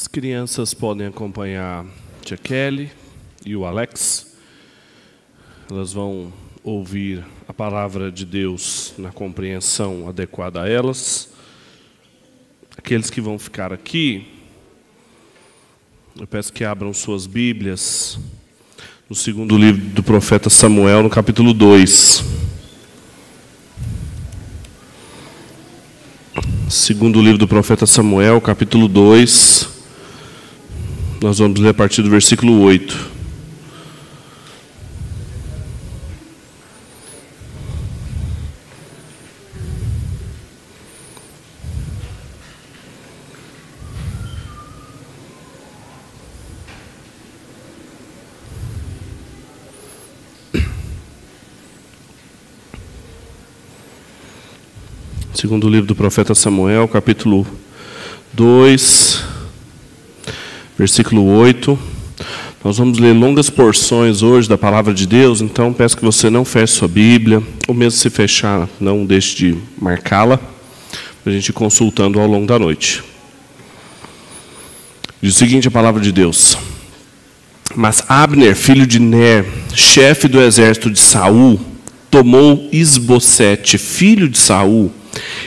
As crianças podem acompanhar a tia Kelly e o Alex. Elas vão ouvir a palavra de Deus na compreensão adequada a elas. Aqueles que vão ficar aqui, eu peço que abram suas Bíblias no segundo livro do profeta Samuel, no capítulo 2. Segundo livro do profeta Samuel, capítulo 2. Nós vamos ler a partir do versículo 8. Segundo livro do profeta Samuel, capítulo 2, versículo 8. Nós vamos ler longas porções hoje da palavra de Deus, então peço que você não feche sua Bíblia, ou mesmo se fechar, não deixe de marcá-la, para a gente ir consultando ao longo da noite. Diz o seguinte a palavra de Deus. Mas Abner, filho de Ner, chefe do exército de Saul, tomou Isbosete, filho de Saul,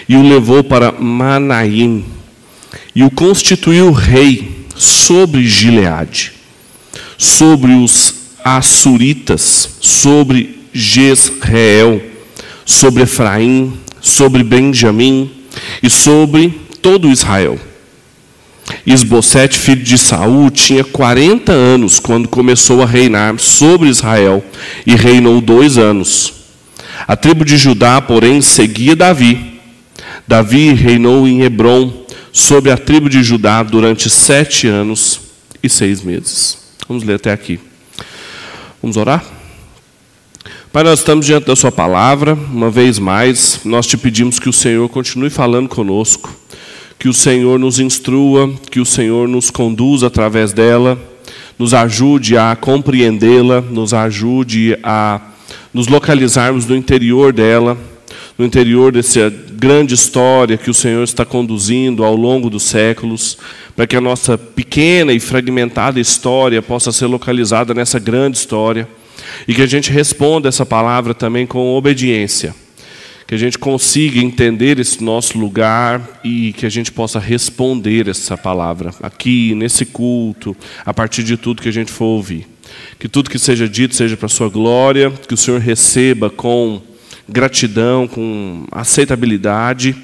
e o levou para Manaim, e o constituiu rei sobre Gileade, sobre os Assuritas, sobre Jezreel, sobre Efraim, sobre Benjamim e sobre todo Israel. Isbosete, filho de Saul, tinha 40 anos quando começou a reinar sobre Israel e reinou dois anos. A tribo de Judá, porém, seguia Davi. Davi reinou em Hebron sobre a tribo de Judá durante sete anos e seis meses. Vamos ler até aqui. Vamos orar? Pai, nós estamos diante da Sua palavra, uma vez mais, nós te pedimos que o Senhor continue falando conosco, que o Senhor nos instrua, que o Senhor nos conduza através dela, nos ajude a compreendê-la, nos ajude a nos localizarmos no interior dela, no interior dessa grande história que o Senhor está conduzindo ao longo dos séculos, para que a nossa pequena e fragmentada história possa ser localizada nessa grande história e que a gente responda essa palavra também com obediência. Que a gente consiga entender esse nosso lugar e que a gente possa responder essa palavra aqui, nesse culto, a partir de tudo que a gente for ouvir. Que tudo que seja dito seja para a sua glória, que o Senhor receba com gratidão, com aceitabilidade,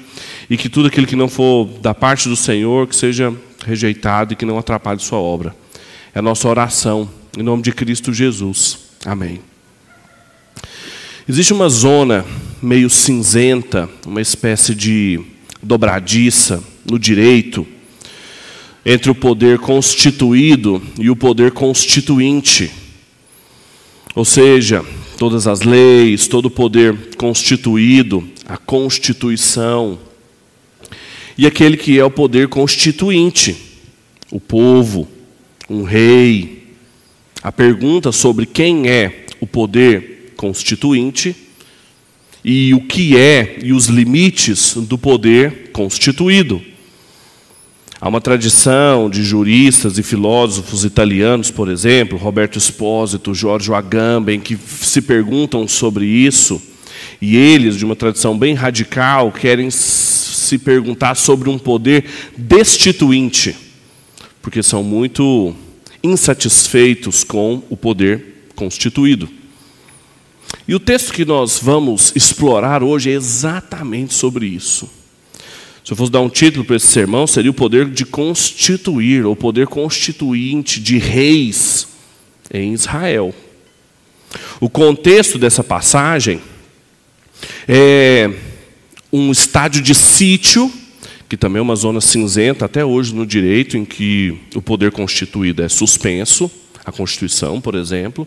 e que tudo aquilo que não for da parte do Senhor, que seja rejeitado e que não atrapalhe sua obra. É a nossa oração, em nome de Cristo Jesus. Amém. Existe uma zona meio cinzenta, uma espécie de dobradiça no direito, entre o poder constituído e o poder constituinte. Ou seja, todas as leis, todo o poder constituído, a constituição, e aquele que é o poder constituinte, o povo, um rei. A pergunta sobre quem é o poder constituinte e o que é e os limites do poder constituído. Há uma tradição de juristas e filósofos italianos, por exemplo, Roberto Espósito, Giorgio Agamben, que se perguntam sobre isso, e eles, de uma tradição bem radical, querem se perguntar sobre um poder destituinte, porque são muito insatisfeitos com o poder constituído. E o texto que nós vamos explorar hoje é exatamente sobre isso. Se eu fosse dar um título para esse sermão, seria o poder de constituir, ou poder constituinte de reis em Israel. O contexto dessa passagem é um estádio de sítio, que também é uma zona cinzenta até hoje no direito, em que o poder constituído é suspenso, a Constituição, por exemplo.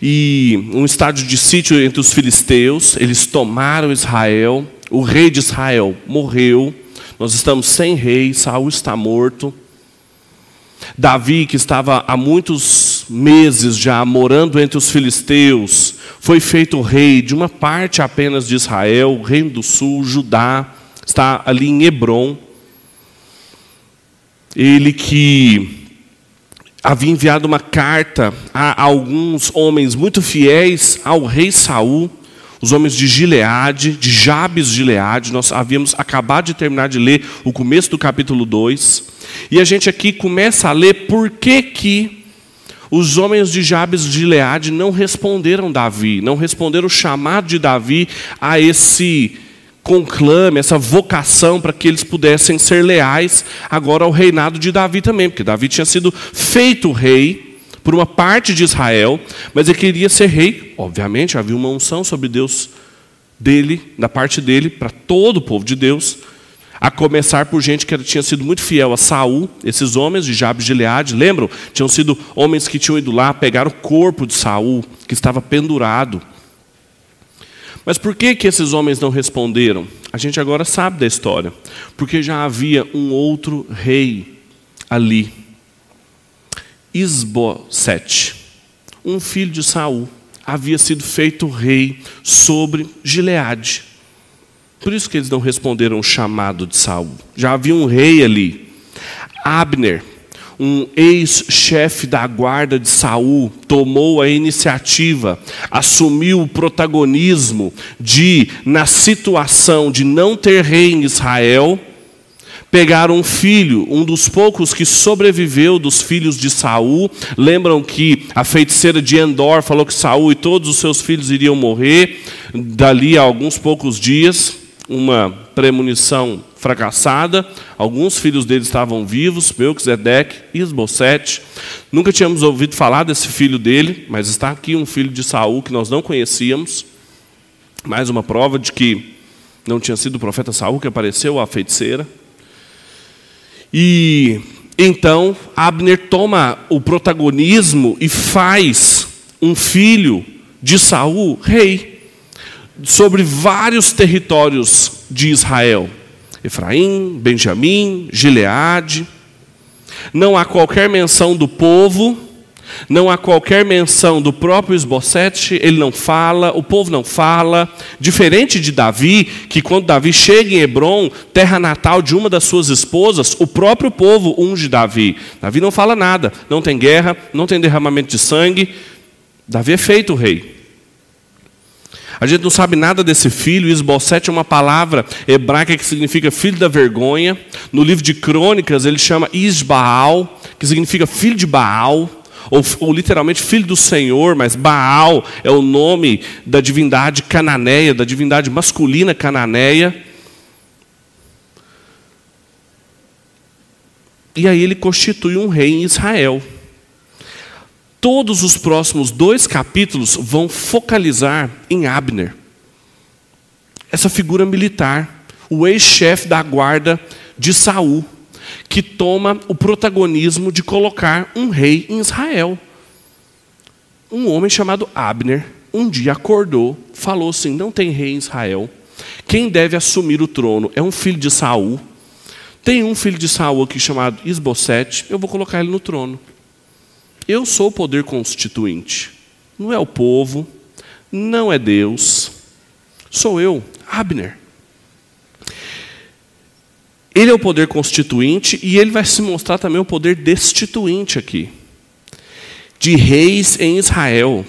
E um estádio de sítio entre os filisteus, eles tomaram Israel, o rei de Israel morreu, nós estamos sem rei, Saul está morto. Davi, que estava há muitos meses já morando entre os filisteus, foi feito rei de uma parte apenas de Israel, o reino do sul, Judá, está ali em Hebron. ele que havia enviado uma carta a alguns homens muito fiéis ao rei Saul, os homens de Gileade, de Jabes de Gileade. Nós havíamos acabado de terminar de ler o começo do capítulo 2. E a gente aqui começa a ler por que que os homens de Jabes de Gileade não responderam Davi, não responderam o chamado de Davi a esse conclame, essa vocação para que eles pudessem ser leais agora ao reinado de Davi também, porque Davi tinha sido feito rei por uma parte de Israel, mas ele queria ser rei, obviamente, havia uma unção sobre Deus dele, da parte dele, para todo o povo de Deus, a começar por gente que tinha sido muito fiel a Saul, esses homens de Jabes de Gileade, lembram? Tinham sido homens que tinham ido lá pegar o corpo de Saul, que estava pendurado, mas por que, que esses homens não responderam? A gente agora sabe da história. Porque já havia um outro rei ali. Isbosete, um filho de Saul, havia sido feito rei sobre Gileade. Por isso que eles não responderam o chamado de Saul. Já havia um rei ali. Abner, um ex-chefe da guarda de Saul tomou a iniciativa, assumiu o protagonismo de, na situação de não ter rei em Israel, pegar um filho, um dos poucos que sobreviveu dos filhos de Saul. Lembram que a feiticeira de Endor falou que Saul e todos os seus filhos iriam morrer dali a alguns poucos dias, uma premonição fracassada. Alguns filhos dele estavam vivos, Melquisedeque e Esbocete. Nunca tínhamos ouvido falar desse filho dele, mas está aqui um filho de Saul que nós não conhecíamos. Mais uma prova de que não tinha sido o profeta Saul que apareceu, a feiticeira. E então Abner toma o protagonismo e faz um filho de Saul rei sobre vários territórios de Israel. Efraim, Benjamim, Gileade. Não há qualquer menção do povo, não há qualquer menção do próprio Esbocete, ele não fala, o povo não fala. Diferente de Davi, que quando Davi chega em Hebron, terra natal de uma das suas esposas, o próprio povo unge Davi. Davi não fala nada, não tem guerra, não tem derramamento de sangue. Davi é feito rei. A gente não sabe nada desse filho. Isbosete é uma palavra hebraica que significa filho da vergonha. No livro de Crônicas ele chama Isbaal, que significa filho de Baal. Ou, ou, literalmente filho do Senhor, mas Baal é o nome da divindade cananeia, da divindade masculina cananeia. E aí ele constitui um rei em Israel. Todos os próximos dois capítulos vão focalizar em Abner, essa figura militar, o ex-chefe da guarda de Saul, que toma o protagonismo de colocar um rei em Israel. Um homem chamado Abner, um dia acordou, falou assim: não tem rei em Israel. Quem deve assumir o trono é um filho de Saul. Tem um filho de Saul aqui chamado Isbosete, eu vou colocar ele no trono. Eu sou o poder constituinte. Não é o povo, não é Deus. Sou eu, Abner. Ele é o poder constituinte e ele vai se mostrar também o poder destituinte aqui. De reis em Israel.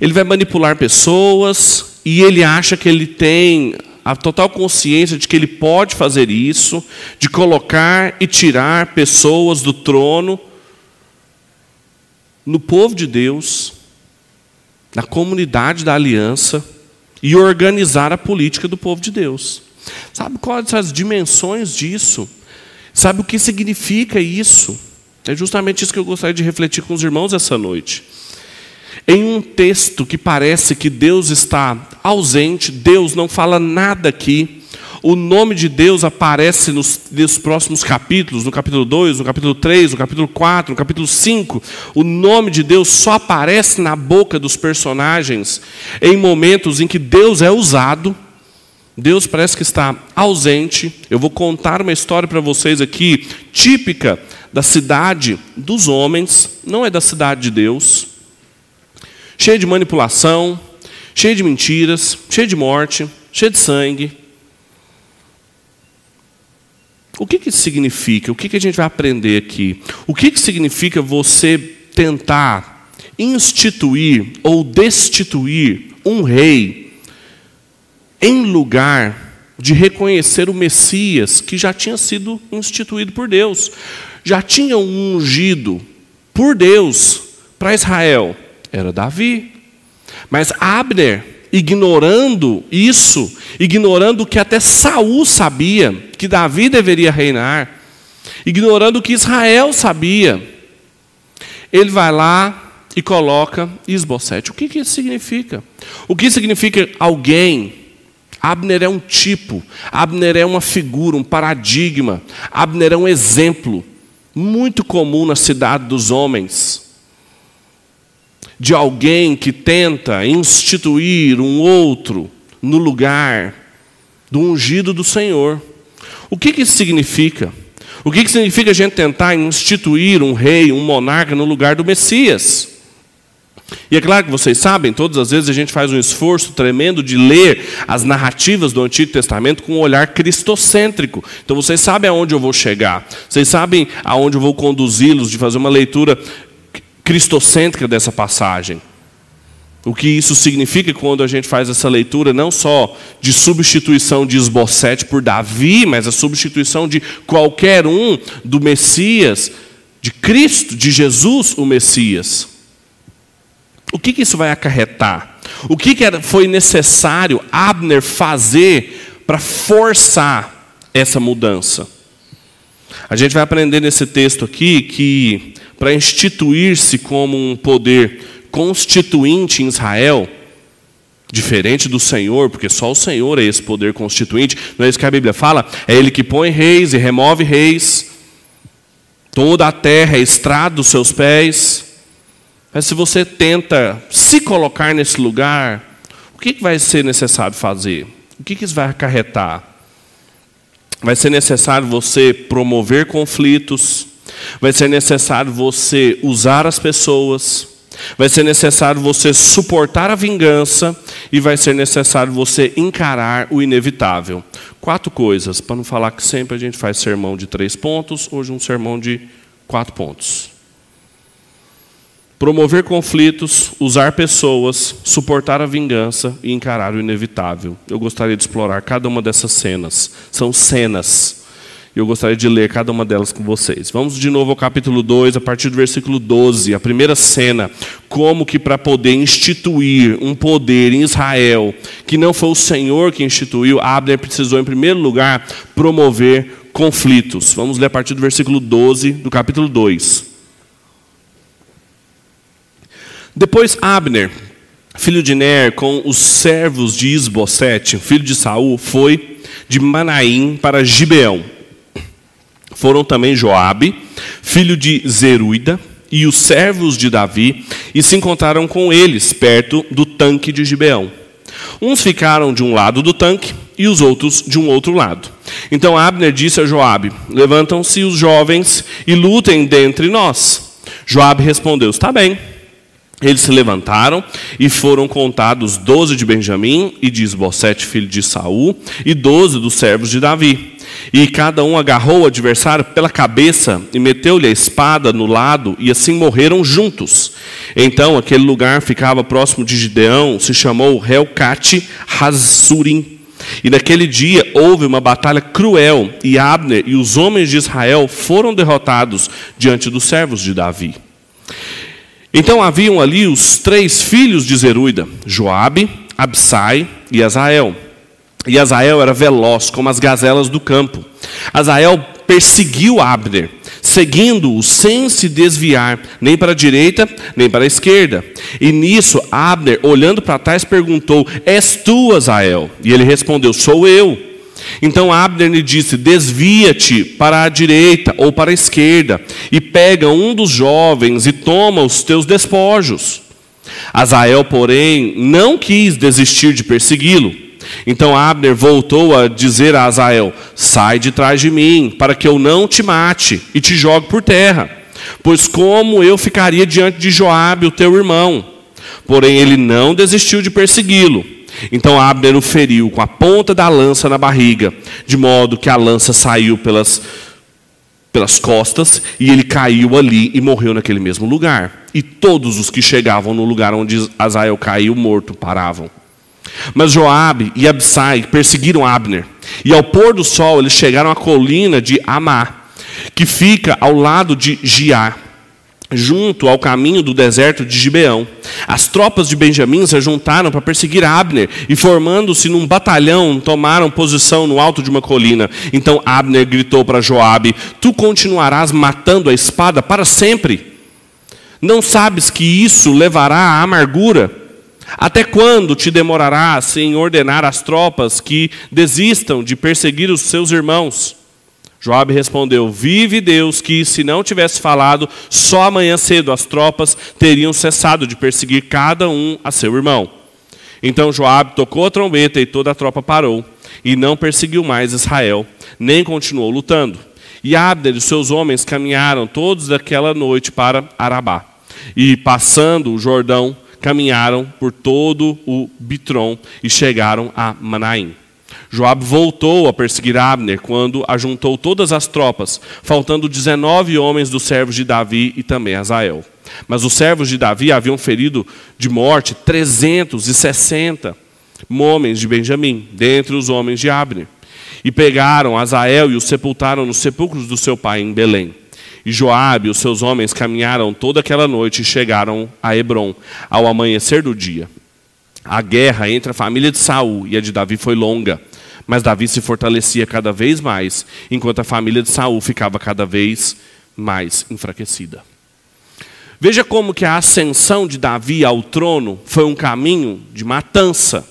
Ele vai manipular pessoas e ele acha que ele tem a total consciência de que ele pode fazer isso, de colocar e tirar pessoas do trono no povo de Deus, na comunidade da aliança e organizar a política do povo de Deus. Sabe quais são as dimensões disso? Sabe o que significa isso? É justamente isso que eu gostaria de refletir com os irmãos essa noite. Em um texto que parece que Deus está ausente, Deus não fala nada aqui, o nome de Deus aparece nos, nos, próximos capítulos, no capítulo 2, no capítulo 3, no capítulo 4, no capítulo 5. O nome de Deus só aparece na boca dos personagens em momentos em que Deus é usado. Deus parece que está ausente. Eu vou contar uma história para vocês aqui, típica da cidade dos homens, não é da cidade de Deus. Cheia de manipulação, cheia de mentiras, cheia de morte, cheia de sangue O que, que isso significa? O que, que a gente vai aprender aqui? O que, que significa você tentar instituir ou destituir um rei em lugar de reconhecer o Messias que já tinha sido instituído por Deus? Já tinham ungido por Deus para Israel. Era Davi. Mas Abner ignorando isso, ignorando que até Saul sabia que Davi deveria reinar, ignorando que Israel sabia, ele vai lá e coloca Isbosete. O que, que isso significa? O que significa alguém? Abner é um tipo, Abner é uma figura, um paradigma, Abner é um exemplo muito comum na cidade dos homens de alguém que tenta instituir um outro no lugar do ungido do Senhor. O que, que isso significa? O que, que significa a gente tentar instituir um rei, um monarca no lugar do Messias? E é claro que vocês sabem, todas as vezes a gente faz um esforço tremendo de ler as narrativas do Antigo Testamento com um olhar cristocêntrico. Então vocês sabem aonde eu vou chegar, vocês sabem aonde eu vou conduzi-los, de fazer uma leitura cristocêntrica dessa passagem. O que isso significa quando a gente faz essa leitura, não só de substituição de Esbocete por Davi, mas a substituição de qualquer um do Messias, de Cristo, de Jesus, o Messias. O que, que isso vai acarretar? O que, que foi necessário Abner fazer para forçar essa mudança? A gente vai aprender nesse texto aqui que para instituir-se como um poder constituinte em Israel, diferente do Senhor, porque só o Senhor é esse poder constituinte, não é isso que a Bíblia fala? É Ele que põe reis e remove reis, toda a terra é estrada dos seus pés. Mas se você tenta se colocar nesse lugar, o que vai ser necessário fazer? O que isso vai acarretar? Vai ser necessário você promover conflitos, Vai ser necessário você usar as pessoas, vai ser necessário você suportar a vingança e vai ser necessário você encarar o inevitável. Quatro coisas, para não falar que sempre a gente faz sermão de três pontos, hoje um sermão de quatro pontos. Promover conflitos, usar pessoas, suportar a vingança e encarar o inevitável. Eu gostaria de explorar cada uma dessas cenas. São cenas e eu gostaria de ler cada uma delas com vocês. Vamos de novo ao capítulo 2, a partir do versículo 12, a primeira cena. Como que para poder instituir um poder em Israel, que não foi o Senhor que instituiu, Abner precisou, em primeiro lugar, promover conflitos. Vamos ler a partir do versículo 12 do capítulo 2. Depois Abner, filho de Ner, com os servos de Isbosete, filho de Saul, foi de Manaim para Gibeão foram também Joabe, filho de Zeruida, e os servos de Davi, e se encontraram com eles perto do tanque de Gibeão. Uns ficaram de um lado do tanque e os outros de um outro lado. Então Abner disse a Joabe: Levantam-se os jovens e lutem dentre nós. Joabe respondeu: Está bem. Eles se levantaram e foram contados doze de Benjamim e de Esbocete, filho de Saul, e doze dos servos de Davi. E cada um agarrou o adversário pela cabeça e meteu-lhe a espada no lado, e assim morreram juntos. Então aquele lugar ficava próximo de Gideão, se chamou Helcate Hazurim. E naquele dia houve uma batalha cruel, e Abner e os homens de Israel foram derrotados diante dos servos de Davi. Então haviam ali os três filhos de Zeruida, Joabe, Absai e Azael. E Azael era veloz como as gazelas do campo. Azael perseguiu Abner, seguindo-o sem se desviar, nem para a direita, nem para a esquerda. E nisso, Abner, olhando para trás, perguntou: És tu, Azael? E ele respondeu: Sou eu. Então Abner lhe disse: Desvia-te para a direita ou para a esquerda, e pega um dos jovens e toma os teus despojos. Azael, porém, não quis desistir de persegui-lo. Então Abner voltou a dizer a Azael: Sai de trás de mim, para que eu não te mate e te jogue por terra. Pois como eu ficaria diante de Joabe, o teu irmão? Porém ele não desistiu de persegui-lo. Então Abner o feriu com a ponta da lança na barriga, de modo que a lança saiu pelas, pelas costas e ele caiu ali e morreu naquele mesmo lugar. E todos os que chegavam no lugar onde Azael caiu morto paravam. Mas Joabe e Absai perseguiram Abner. E ao pôr do sol eles chegaram à colina de Amá, que fica ao lado de Giar junto ao caminho do deserto de Gibeão. As tropas de Benjamim se juntaram para perseguir Abner e, formando-se num batalhão, tomaram posição no alto de uma colina. Então Abner gritou para Joabe: Tu continuarás matando a espada para sempre? Não sabes que isso levará à amargura? Até quando te demorarás em ordenar às tropas que desistam de perseguir os seus irmãos? Joabe respondeu: Vive Deus que, se não tivesse falado, só amanhã cedo as tropas teriam cessado de perseguir cada um a seu irmão. Então Joabe tocou a trombeta e toda a tropa parou, e não perseguiu mais Israel, nem continuou lutando. E Abner e seus homens caminharam todos daquela noite para Arabá. E passando o Jordão, caminharam por todo o Bitron e chegaram a Manaim. Joabe voltou a perseguir Abner quando ajuntou todas as tropas, faltando 19 homens dos servos de Davi e também Azael. Mas os servos de Davi haviam ferido de morte 360 homens de Benjamim, dentre os homens de Abner. E pegaram Azael e o sepultaram nos sepulcros do seu pai em Belém. E Joabe e os seus homens caminharam toda aquela noite e chegaram a Hebron ao amanhecer do dia. A guerra entre a família de Saul e a de Davi foi longa. Mas Davi se fortalecia cada vez mais, enquanto a família de Saul ficava cada vez mais enfraquecida. Veja como que a ascensão de Davi ao trono foi um caminho de matança.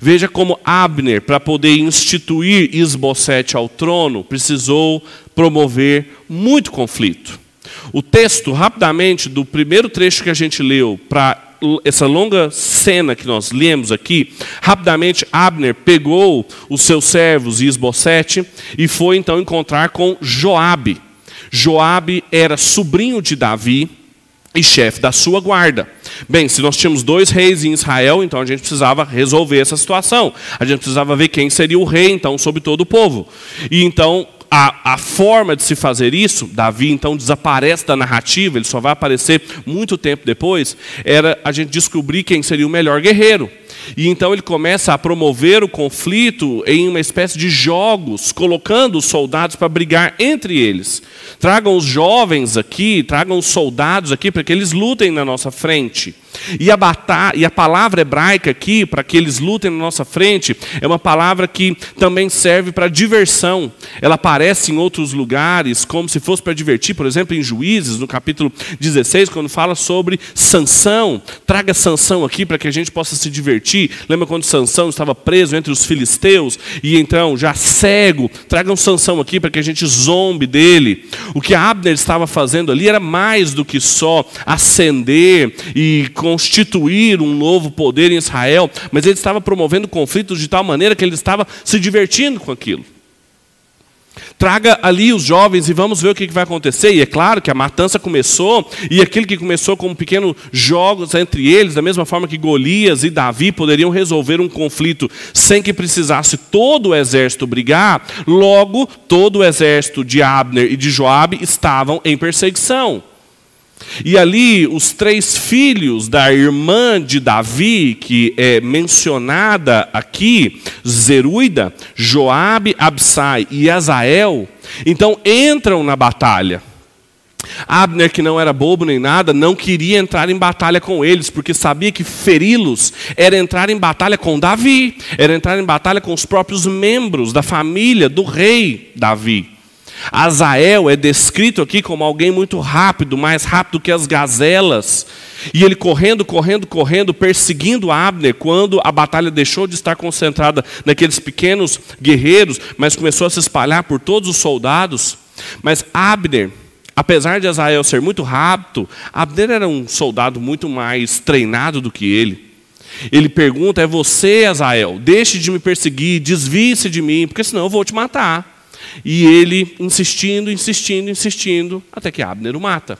Veja como Abner, para poder instituir Isbosete ao trono, precisou promover muito conflito. O texto, rapidamente, do primeiro trecho que a gente leu para essa longa cena que nós lemos aqui, rapidamente Abner pegou os seus servos e Esbocete e foi então encontrar com Joabe. Joabe era sobrinho de Davi e chefe da sua guarda. Bem, se nós tínhamos dois reis em Israel, então a gente precisava resolver essa situação. A gente precisava ver quem seria o rei, então, sobre todo o povo. E então a, a forma de se fazer isso, Davi então desaparece da narrativa, ele só vai aparecer muito tempo depois, era a gente descobrir quem seria o melhor guerreiro. E então ele começa a promover o conflito em uma espécie de jogos, colocando os soldados para brigar entre eles. Tragam os jovens aqui, tragam os soldados aqui para que eles lutem na nossa frente. E a, batalha, e a palavra hebraica aqui, para que eles lutem na nossa frente, é uma palavra que também serve para diversão. Ela aparece em outros lugares, como se fosse para divertir, por exemplo, em Juízes, no capítulo 16, quando fala sobre Sansão. Traga Sansão aqui para que a gente possa se divertir. Lembra quando Sansão estava preso entre os filisteus e então, já cego, tragam Sansão aqui para que a gente zombe dele. O que Abner estava fazendo ali era mais do que só acender e constituir um novo poder em Israel, mas ele estava promovendo conflitos de tal maneira que ele estava se divertindo com aquilo. Traga ali os jovens e vamos ver o que vai acontecer. E é claro que a matança começou, e aquilo que começou como pequenos jogos entre eles, da mesma forma que Golias e Davi poderiam resolver um conflito sem que precisasse todo o exército brigar, logo todo o exército de Abner e de Joabe estavam em perseguição. E ali os três filhos da irmã de Davi, que é mencionada aqui, Zeruida, Joabe, Absai e Azael, então entram na batalha. Abner, que não era bobo nem nada, não queria entrar em batalha com eles, porque sabia que feri-los era entrar em batalha com Davi, era entrar em batalha com os próprios membros da família do rei Davi. Azael é descrito aqui como alguém muito rápido, mais rápido que as gazelas. E ele correndo, correndo, correndo, perseguindo Abner, quando a batalha deixou de estar concentrada naqueles pequenos guerreiros, mas começou a se espalhar por todos os soldados. Mas Abner, apesar de Azael ser muito rápido, Abner era um soldado muito mais treinado do que ele. Ele pergunta: É você, Azael? Deixe de me perseguir, desvie-se de mim, porque senão eu vou te matar. E ele insistindo, insistindo, insistindo, até que Abner o mata.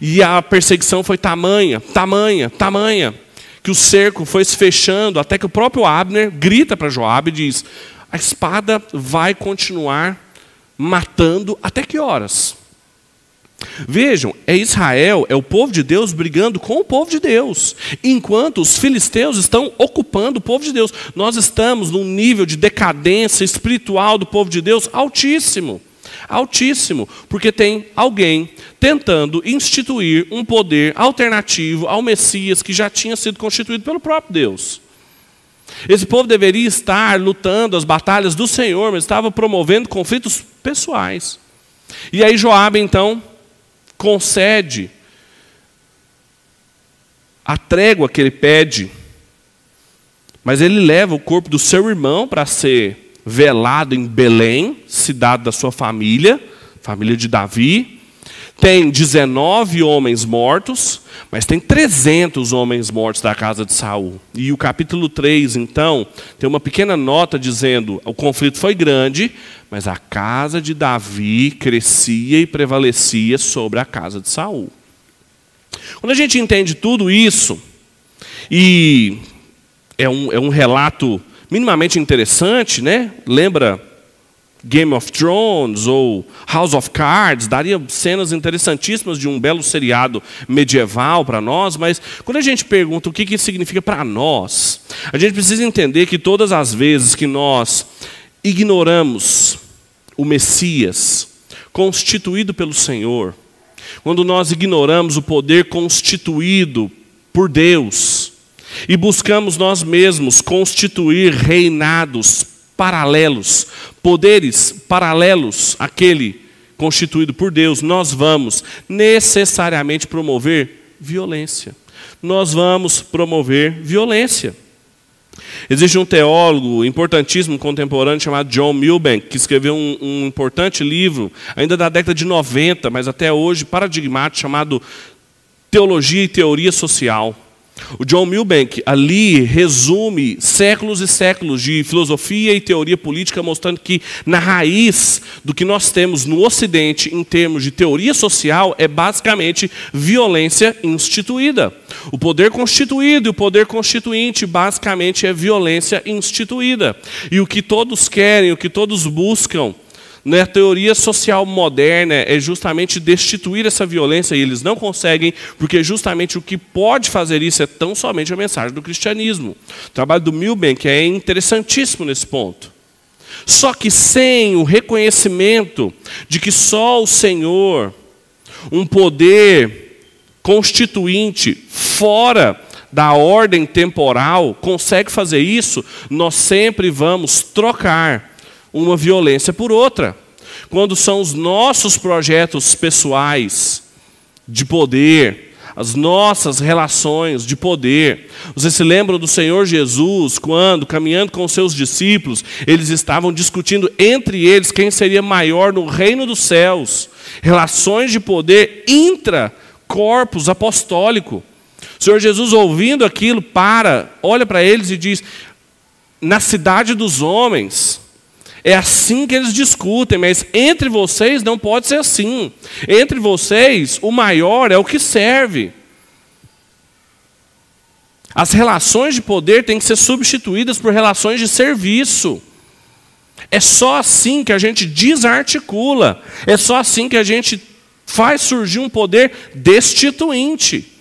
E a perseguição foi tamanha, tamanha, tamanha, que o cerco foi se fechando, até que o próprio Abner grita para Joabe e diz: a espada vai continuar matando até que horas? Vejam, é Israel, é o povo de Deus brigando com o povo de Deus, enquanto os filisteus estão ocupando o povo de Deus. Nós estamos num nível de decadência espiritual do povo de Deus altíssimo. Altíssimo, porque tem alguém tentando instituir um poder alternativo ao Messias que já tinha sido constituído pelo próprio Deus. Esse povo deveria estar lutando as batalhas do Senhor, mas estava promovendo conflitos pessoais. E aí Joabe então concede a trégua que ele pede, mas ele leva o corpo do seu irmão para ser velado em Belém, cidade da sua família, família de Davi. Tem 19 homens mortos, mas tem 300 homens mortos da casa de Saul. E o capítulo 3, então, tem uma pequena nota dizendo: o conflito foi grande, mas a casa de Davi crescia e prevalecia sobre a casa de Saul. Quando a gente entende tudo isso, e é um, é um relato minimamente interessante, né? Lembra Game of Thrones ou House of Cards, daria cenas interessantíssimas de um belo seriado medieval para nós, mas quando a gente pergunta o que isso significa para nós, a gente precisa entender que todas as vezes que nós ignoramos o Messias constituído pelo Senhor, quando nós ignoramos o poder constituído por Deus e buscamos nós mesmos constituir reinados paralelos, poderes paralelos àquele constituído por Deus, nós vamos necessariamente promover violência. Nós vamos promover violência. Existe um teólogo importantíssimo contemporâneo chamado John Milbank, que escreveu um, um, importante livro, ainda da década de 90, mas até hoje paradigmático, chamado Teologia e Teoria Social. O John Milbank ali resume séculos e séculos de filosofia e teoria política, mostrando que na raiz do que nós temos no Ocidente, em termos de teoria social, é basicamente violência instituída. O poder constituído e o poder constituinte, basicamente, é violência instituída. E o que todos querem, o que todos buscam, né, teoria social moderna é justamente destituir essa violência e eles não conseguem, porque justamente o que pode fazer isso é tão somente a mensagem do cristianismo. O trabalho do Milbank é interessantíssimo nesse ponto. Só que sem o reconhecimento de que só o Senhor, um poder constituinte fora da ordem temporal, consegue fazer isso, nós sempre vamos trocar uma violência por outra. Quando são os nossos projetos pessoais de poder, as nossas relações de poder. Vocês se lembram do Senhor Jesus, quando, caminhando com seus discípulos, eles estavam discutindo entre eles quem seria maior no reino dos céus. Relações de poder intra-corpus apostólico. O Senhor Jesus, ouvindo aquilo, para, olha para eles e diz: Na cidade dos homens, é assim que eles discutem, mas entre vocês não pode ser assim. Entre vocês, o maior é o que serve. As relações de poder têm que ser substituídas por relações de serviço. É só assim que a gente desarticula. É só assim que a gente faz surgir um poder destituinte.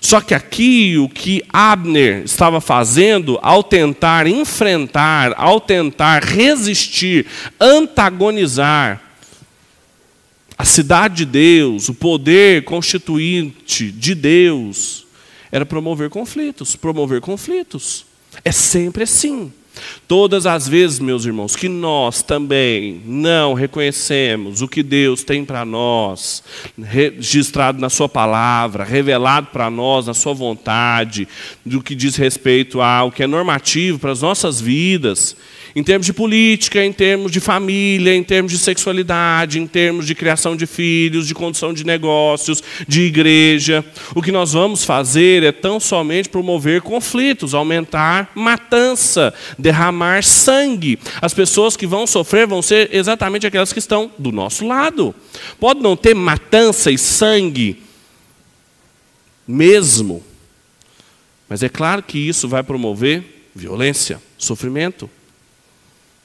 Só que aqui o que Abner estava fazendo ao tentar enfrentar, ao tentar resistir, antagonizar a cidade de Deus, o poder constituinte de Deus, era promover conflitos, promover conflitos. É sempre assim. Todas as vezes, meus irmãos, que nós também não reconhecemos o que Deus tem para nós, registrado na Sua palavra, revelado para nós na Sua vontade, do que diz respeito ao que é normativo para as nossas vidas, em termos de política, em termos de família, em termos de sexualidade, em termos de criação de filhos, de condução de negócios, de igreja. O que nós vamos fazer é tão somente promover conflitos, aumentar matança, derramar sangue. As pessoas que vão sofrer vão ser exatamente aquelas que estão do nosso lado. Pode não ter matança e sangue mesmo, Mas é claro que isso vai promover violência, sofrimento.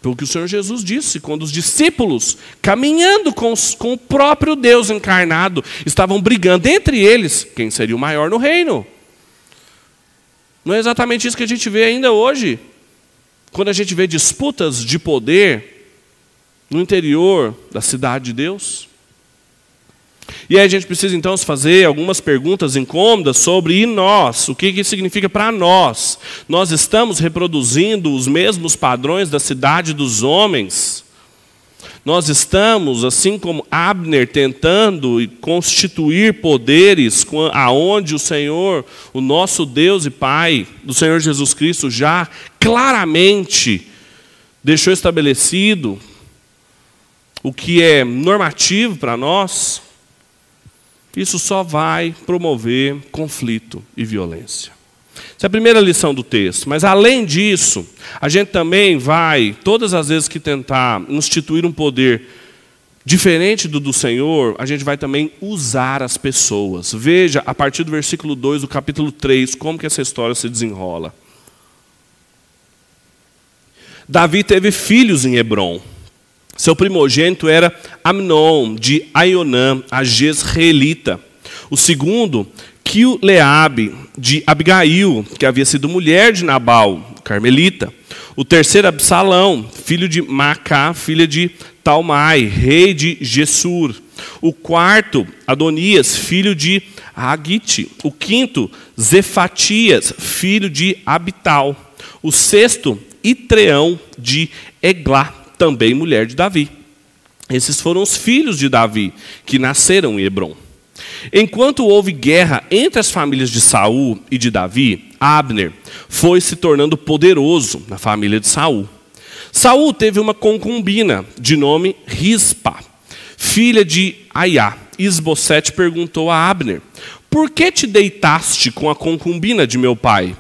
Pelo que o Senhor Jesus disse, quando os discípulos, caminhando com, os, com o próprio Deus encarnado, estavam brigando entre eles, quem seria o maior no reino. Não é exatamente isso que a gente vê ainda hoje. Quando a gente vê disputas de poder no interior da cidade de Deus. E aí a gente precisa então fazer algumas perguntas incômodas sobre e nós, o que, que significa para nós. Nós estamos reproduzindo os mesmos padrões da cidade dos homens. Nós estamos, assim como Abner, tentando constituir poderes aonde o Senhor, o nosso Deus e Pai, do Senhor Jesus Cristo, já claramente deixou estabelecido o que é normativo para nós isso só vai promover conflito e violência. Essa é a primeira lição do texto. Mas além disso, a gente também vai, todas as vezes que tentar instituir um poder diferente do do Senhor, a gente vai também usar as pessoas. Veja, a partir do versículo 2 do capítulo 3, como que essa história se desenrola. Davi teve filhos em Hebron. Seu primogênito era Amnon, de Aionã, a Jezreelita. O segundo, Quileabe, de Abigail, que havia sido mulher de Nabal, carmelita. O terceiro, Absalão, filho de Macá, filha de Talmai, rei de Gessur. O quarto, Adonias, filho de Agite. O quinto, Zefatias, filho de Abital. O sexto, Itreão, de Eglá também mulher de Davi. Esses foram os filhos de Davi que nasceram em Hebron. Enquanto houve guerra entre as famílias de Saul e de Davi, Abner foi se tornando poderoso na família de Saul. Saul teve uma concubina de nome Rispa, filha de Aiá. Isbosete perguntou a Abner: Por que te deitaste com a concubina de meu pai?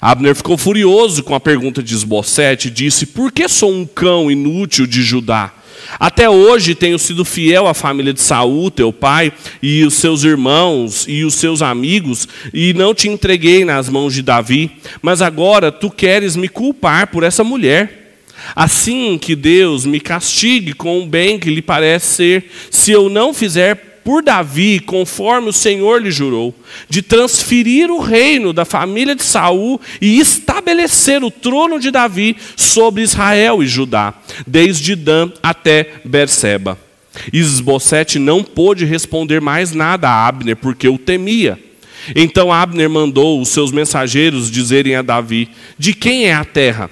Abner ficou furioso com a pergunta de Esbocete e disse: Por que sou um cão inútil de Judá? Até hoje tenho sido fiel à família de Saul, teu pai, e os seus irmãos e os seus amigos, e não te entreguei nas mãos de Davi, mas agora tu queres me culpar por essa mulher. Assim que Deus me castigue com o bem que lhe parece ser, se eu não fizer por Davi, conforme o Senhor lhe jurou, de transferir o reino da família de Saul e estabelecer o trono de Davi sobre Israel e Judá, desde Dan até Berseba. Isbosete não pôde responder mais nada a Abner, porque o temia. Então Abner mandou os seus mensageiros dizerem a Davi: De quem é a terra?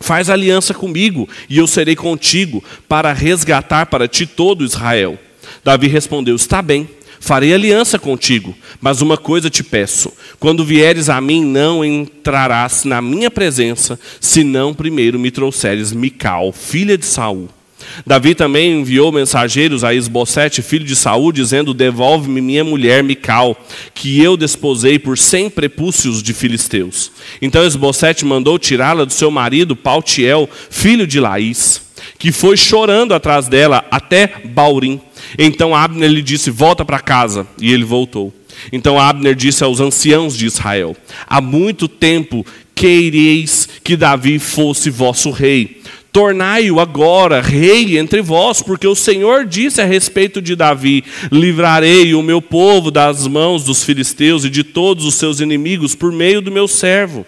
Faz aliança comigo, e eu serei contigo, para resgatar para ti todo Israel. Davi respondeu: Está bem, farei aliança contigo, mas uma coisa te peço: quando vieres a mim, não entrarás na minha presença, senão primeiro me trouxeres Mical, filha de Saul. Davi também enviou mensageiros a Esbocete, filho de Saul, dizendo: Devolve-me minha mulher Mical, que eu desposei por cem prepúcios de filisteus. Então Esbocete mandou tirá-la do seu marido Paltiel, filho de Laís, que foi chorando atrás dela até Baurim. Então Abner lhe disse: Volta para casa. E ele voltou. Então Abner disse aos anciãos de Israel: Há muito tempo quereis que Davi fosse vosso rei. Tornai-o agora rei entre vós, porque o Senhor disse a respeito de Davi: Livrarei o meu povo das mãos dos filisteus e de todos os seus inimigos por meio do meu servo.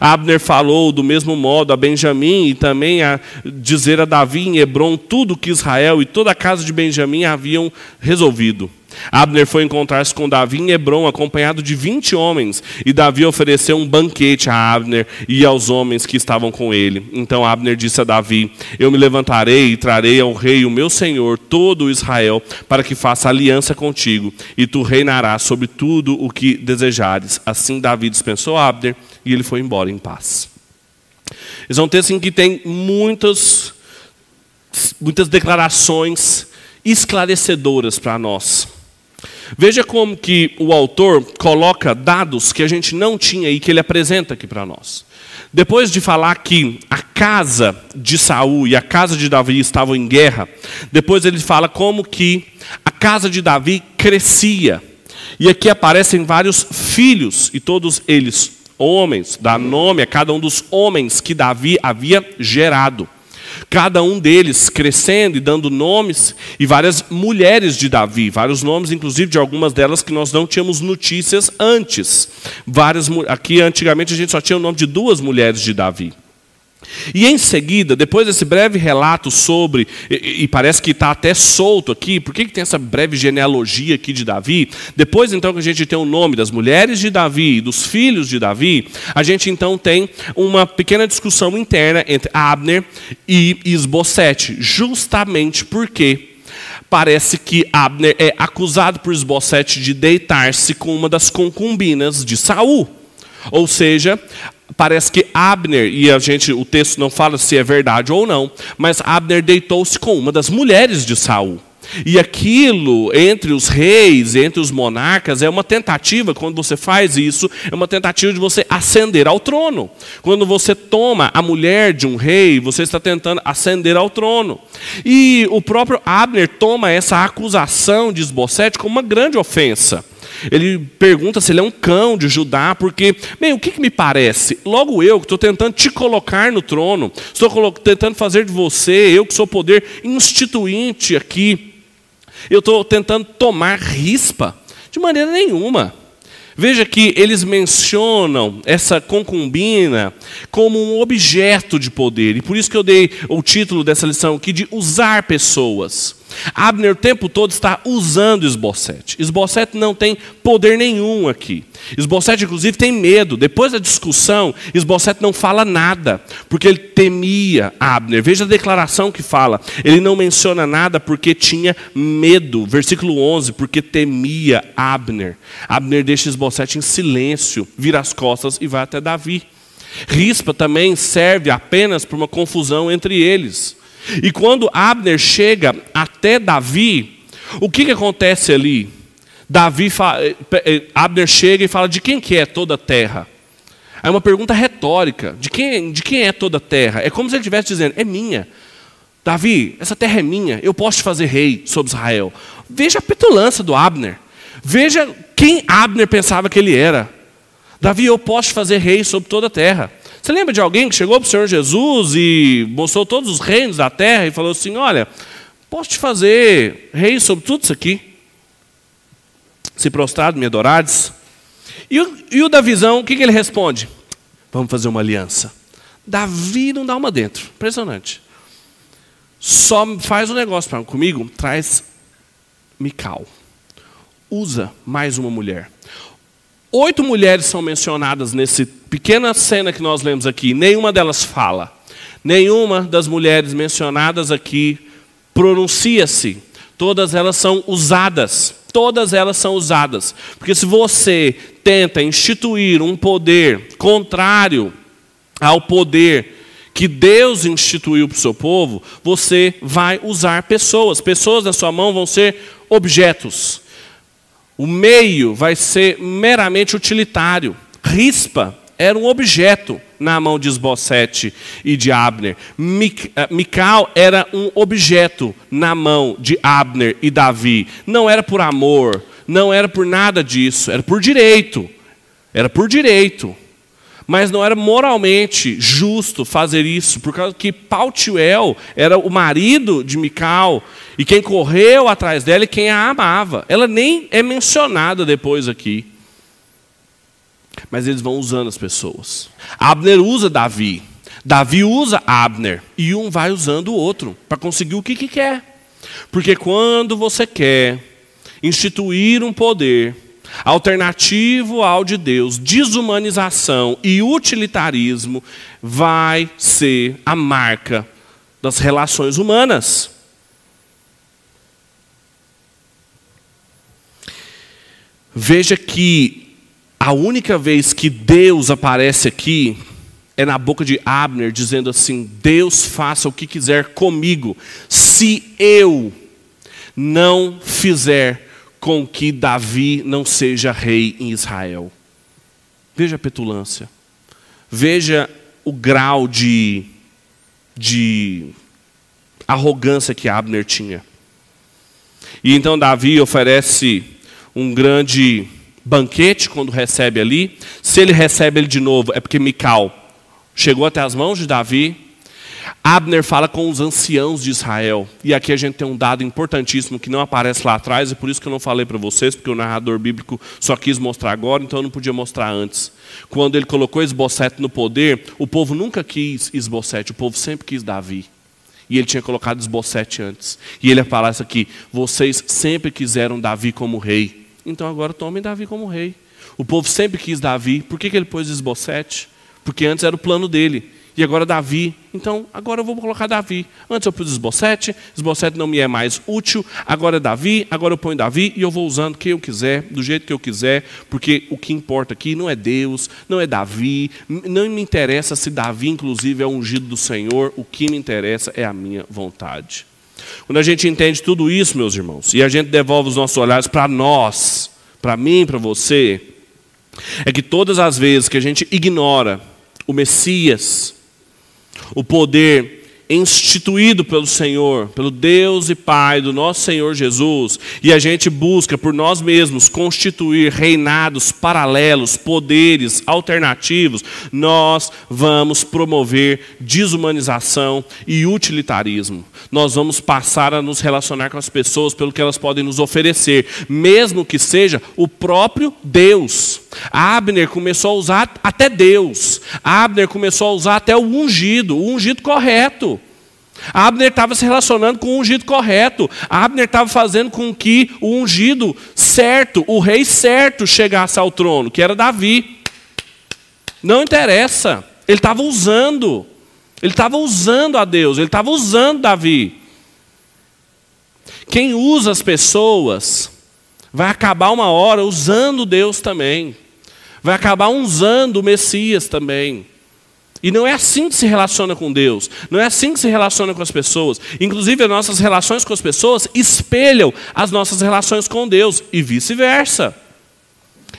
Abner falou do mesmo modo a Benjamim e também a dizer a Davi em Hebron tudo que Israel e toda a casa de Benjamim haviam resolvido. Abner foi encontrar-se com Davi em Hebron, acompanhado de 20 homens, e Davi ofereceu um banquete a Abner e aos homens que estavam com ele. Então Abner disse a Davi: Eu me levantarei e trarei ao rei, o meu senhor, todo Israel, para que faça aliança contigo, e tu reinarás sobre tudo o que desejares. Assim Davi dispensou Abner e ele foi embora em paz. Esse é um texto em que tem muitas, muitas declarações esclarecedoras para nós. Veja como que o autor coloca dados que a gente não tinha e que ele apresenta aqui para nós. Depois de falar que a casa de Saul e a casa de Davi estavam em guerra, depois ele fala como que a casa de Davi crescia. E aqui aparecem vários filhos, e todos eles homens, dá nome a cada um dos homens que Davi havia gerado. Cada um deles crescendo e dando nomes, e várias mulheres de Davi, vários nomes, inclusive de algumas delas que nós não tínhamos notícias antes. Várias, aqui antigamente a gente só tinha o nome de duas mulheres de Davi. E em seguida, depois desse breve relato sobre, e, e parece que está até solto aqui, por que, que tem essa breve genealogia aqui de Davi? Depois então que a gente tem o nome das mulheres de Davi, dos filhos de Davi, a gente então tem uma pequena discussão interna entre Abner e Isbosete, justamente porque parece que Abner é acusado por Isbosete de deitar-se com uma das concubinas de Saul. Ou seja, parece que Abner, e a gente, o texto não fala se é verdade ou não, mas Abner deitou-se com uma das mulheres de Saul. E aquilo entre os reis, entre os monarcas, é uma tentativa, quando você faz isso, é uma tentativa de você ascender ao trono. Quando você toma a mulher de um rei, você está tentando ascender ao trono. E o próprio Abner toma essa acusação de Esbocete como uma grande ofensa. Ele pergunta se ele é um cão de Judá, porque, bem, o que, que me parece? Logo eu, que estou tentando te colocar no trono, estou tentando fazer de você, eu que sou poder instituinte aqui, eu estou tentando tomar rispa? De maneira nenhuma. Veja que eles mencionam essa concubina como um objeto de poder, e por isso que eu dei o título dessa lição aqui de usar pessoas. Abner o tempo todo está usando Esbocete. Esbocete não tem poder nenhum aqui. Esbocete, inclusive, tem medo. Depois da discussão, Esbocete não fala nada, porque ele temia Abner. Veja a declaração que fala. Ele não menciona nada porque tinha medo. Versículo 11, porque temia Abner. Abner deixa Esbocete em silêncio, vira as costas e vai até Davi. Rispa também serve apenas para uma confusão entre eles. E quando Abner chega até Davi, o que, que acontece ali? Davi fala, eh, eh, Abner chega e fala: de quem que é toda a terra? É uma pergunta retórica: de quem, de quem é toda a terra? É como se ele estivesse dizendo: é minha. Davi, essa terra é minha, eu posso te fazer rei sobre Israel. Veja a petulância do Abner. Veja quem Abner pensava que ele era. Davi, eu posso te fazer rei sobre toda a terra. Você lembra de alguém que chegou para o Senhor Jesus e mostrou todos os reinos da terra e falou assim: Olha, posso te fazer rei sobre tudo isso aqui? Se prostrado, me adorades. E o, e o Davizão, o que, que ele responde? Vamos fazer uma aliança. Davi não dá uma dentro. Impressionante. Só faz um negócio comigo, traz Mical. Usa mais uma mulher. Oito mulheres são mencionadas nessa pequena cena que nós lemos aqui. Nenhuma delas fala. Nenhuma das mulheres mencionadas aqui pronuncia-se. Todas elas são usadas. Todas elas são usadas. Porque se você tenta instituir um poder contrário ao poder que Deus instituiu para o seu povo, você vai usar pessoas. Pessoas na sua mão vão ser objetos. O meio vai ser meramente utilitário. Rispa era um objeto na mão de Esbocete e de Abner. Eh, Mical era um objeto na mão de Abner e Davi. Não era por amor, não era por nada disso, era por direito. Era por direito. Mas não era moralmente justo fazer isso, por causa que Pautiel era o marido de Mical, e quem correu atrás dela e quem a amava. Ela nem é mencionada depois aqui. Mas eles vão usando as pessoas. Abner usa Davi. Davi usa Abner. E um vai usando o outro para conseguir o que, que quer. Porque quando você quer instituir um poder alternativo ao de Deus, desumanização e utilitarismo vai ser a marca das relações humanas. Veja que a única vez que Deus aparece aqui é na boca de Abner, dizendo assim: Deus faça o que quiser comigo, se eu não fizer com que Davi não seja rei em Israel. Veja a petulância. Veja o grau de, de arrogância que Abner tinha. E então Davi oferece um grande banquete quando recebe ali. Se ele recebe ele de novo, é porque Mical chegou até as mãos de Davi. Abner fala com os anciãos de Israel. E aqui a gente tem um dado importantíssimo que não aparece lá atrás, e por isso que eu não falei para vocês, porque o narrador bíblico só quis mostrar agora, então eu não podia mostrar antes. Quando ele colocou Esbocete no poder, o povo nunca quis Esbocete, o povo sempre quis Davi. E ele tinha colocado Esbocete antes. E ele fala isso aqui: vocês sempre quiseram Davi como rei. Então agora tomem Davi como rei. O povo sempre quis Davi. Por que, que ele pôs Esbocete? Porque antes era o plano dele. E agora Davi. Então, agora eu vou colocar Davi. Antes eu pus Esbocete, Esbocete não me é mais útil. Agora é Davi, agora eu ponho Davi e eu vou usando o que eu quiser, do jeito que eu quiser, porque o que importa aqui não é Deus, não é Davi. Não me interessa se Davi, inclusive, é ungido do Senhor. O que me interessa é a minha vontade. Quando a gente entende tudo isso, meus irmãos, e a gente devolve os nossos olhares para nós, para mim, para você, é que todas as vezes que a gente ignora o Messias, o poder instituído pelo Senhor, pelo Deus e Pai do nosso Senhor Jesus, e a gente busca por nós mesmos constituir reinados paralelos, poderes alternativos, nós vamos promover desumanização e utilitarismo. Nós vamos passar a nos relacionar com as pessoas pelo que elas podem nos oferecer, mesmo que seja o próprio Deus. Abner começou a usar até Deus. Abner começou a usar até o ungido, o ungido correto. Abner estava se relacionando com o ungido correto. Abner estava fazendo com que o ungido certo, o rei certo, chegasse ao trono, que era Davi. Não interessa. Ele estava usando. Ele estava usando a Deus, ele estava usando Davi. Quem usa as pessoas vai acabar uma hora usando Deus também. Vai acabar usando o Messias também. E não é assim que se relaciona com Deus, não é assim que se relaciona com as pessoas. Inclusive, as nossas relações com as pessoas espelham as nossas relações com Deus e vice-versa.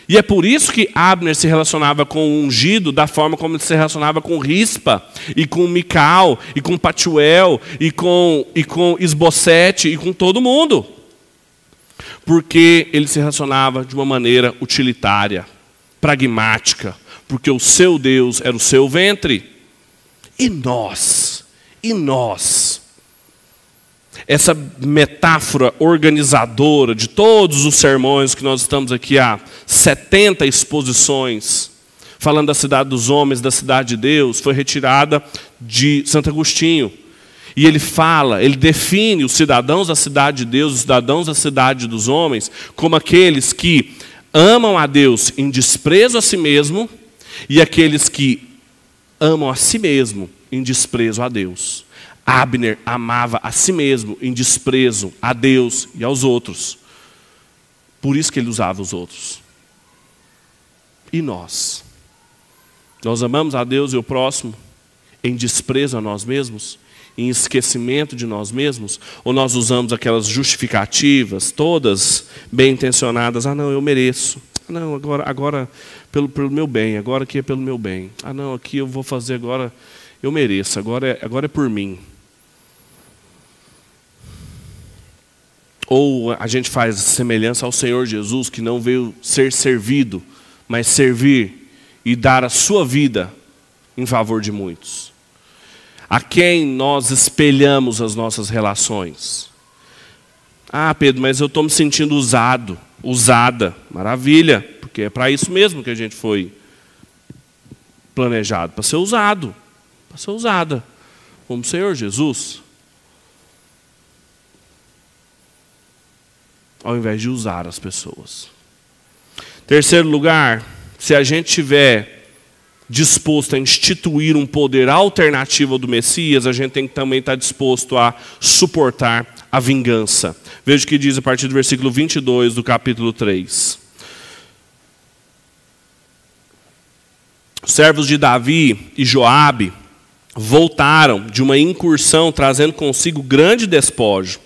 E é por isso que Abner se relacionava com o ungido da forma como ele se relacionava com Rispa, e com Mical, e com Patuel, e com, e com Esbocete, e com todo mundo. Porque ele se relacionava de uma maneira utilitária, pragmática, porque o seu Deus era o seu ventre. E nós? E nós? essa metáfora organizadora de todos os sermões que nós estamos aqui há 70 exposições, falando da cidade dos homens, da cidade de Deus, foi retirada de Santo Agostinho. E ele fala, ele define os cidadãos da cidade de Deus, os cidadãos da cidade dos homens, como aqueles que amam a Deus em desprezo a si mesmo e aqueles que amam a si mesmo em desprezo a Deus. Abner amava a si mesmo em desprezo a Deus e aos outros. Por isso que ele usava os outros. E nós? Nós amamos a Deus e o próximo em desprezo a nós mesmos? Em esquecimento de nós mesmos? Ou nós usamos aquelas justificativas, todas bem intencionadas? Ah, não, eu mereço. Não, agora, agora pelo, pelo meu bem, agora aqui é pelo meu bem. Ah, não, aqui eu vou fazer agora, eu mereço, agora é, agora é por mim. Ou a gente faz semelhança ao Senhor Jesus, que não veio ser servido, mas servir e dar a sua vida em favor de muitos. A quem nós espelhamos as nossas relações? Ah, Pedro, mas eu estou me sentindo usado, usada. Maravilha, porque é para isso mesmo que a gente foi planejado para ser usado, para ser usada, como o Senhor Jesus. ao invés de usar as pessoas. Terceiro lugar, se a gente tiver disposto a instituir um poder alternativo ao do Messias, a gente tem que também estar disposto a suportar a vingança. Veja o que diz a partir do versículo 22 do capítulo 3. Os servos de Davi e Joabe voltaram de uma incursão trazendo consigo grande despojo.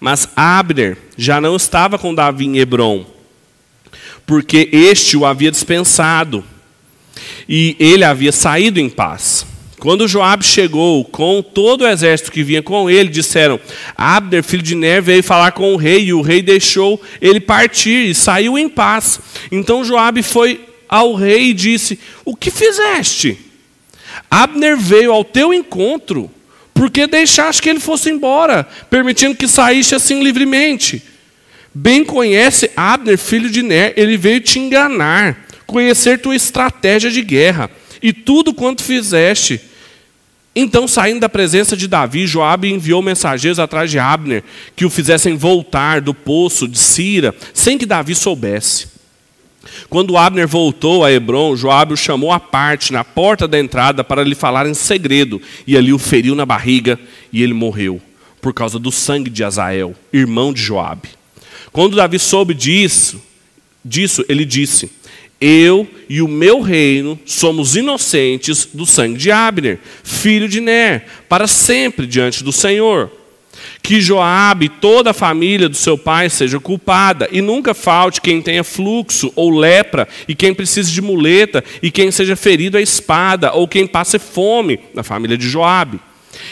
Mas Abner já não estava com Davi em Hebron, porque este o havia dispensado, e ele havia saído em paz. Quando Joabe chegou com todo o exército que vinha com ele, disseram: Abner, filho de Ner, veio falar com o rei, e o rei deixou ele partir e saiu em paz. Então Joabe foi ao rei e disse: O que fizeste? Abner veio ao teu encontro, porque deixaste que ele fosse embora, permitindo que saísse assim livremente. Bem conhece Abner, filho de Ner, ele veio te enganar, conhecer tua estratégia de guerra e tudo quanto fizeste. Então, saindo da presença de Davi, Joabe enviou mensageiros atrás de Abner, que o fizessem voltar do poço de Sira, sem que Davi soubesse. Quando Abner voltou a Hebron, Joabe o chamou à parte, na porta da entrada, para lhe falar em segredo, e ali o feriu na barriga, e ele morreu, por causa do sangue de Azael, irmão de Joabe. Quando Davi soube disso, disso ele disse: eu e o meu reino somos inocentes do sangue de Abner, filho de Ner, para sempre diante do Senhor. Que Joabe e toda a família do seu pai seja culpada, e nunca falte quem tenha fluxo ou lepra, e quem precise de muleta, e quem seja ferido à espada, ou quem passe fome, na família de Joabe.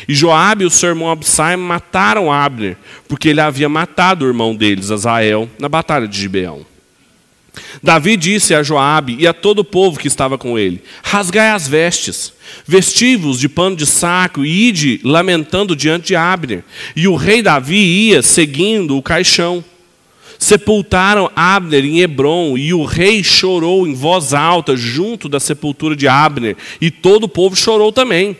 E Joabe e o seu irmão Absai mataram Abner, porque ele havia matado o irmão deles, Azael, na batalha de Gibeão. Davi disse a Joabe e a todo o povo que estava com ele: Rasgai as vestes, vestivos de pano de saco e ide lamentando diante de Abner. E o rei Davi ia seguindo o caixão. Sepultaram Abner em Hebron, e o rei chorou em voz alta junto da sepultura de Abner, e todo o povo chorou também.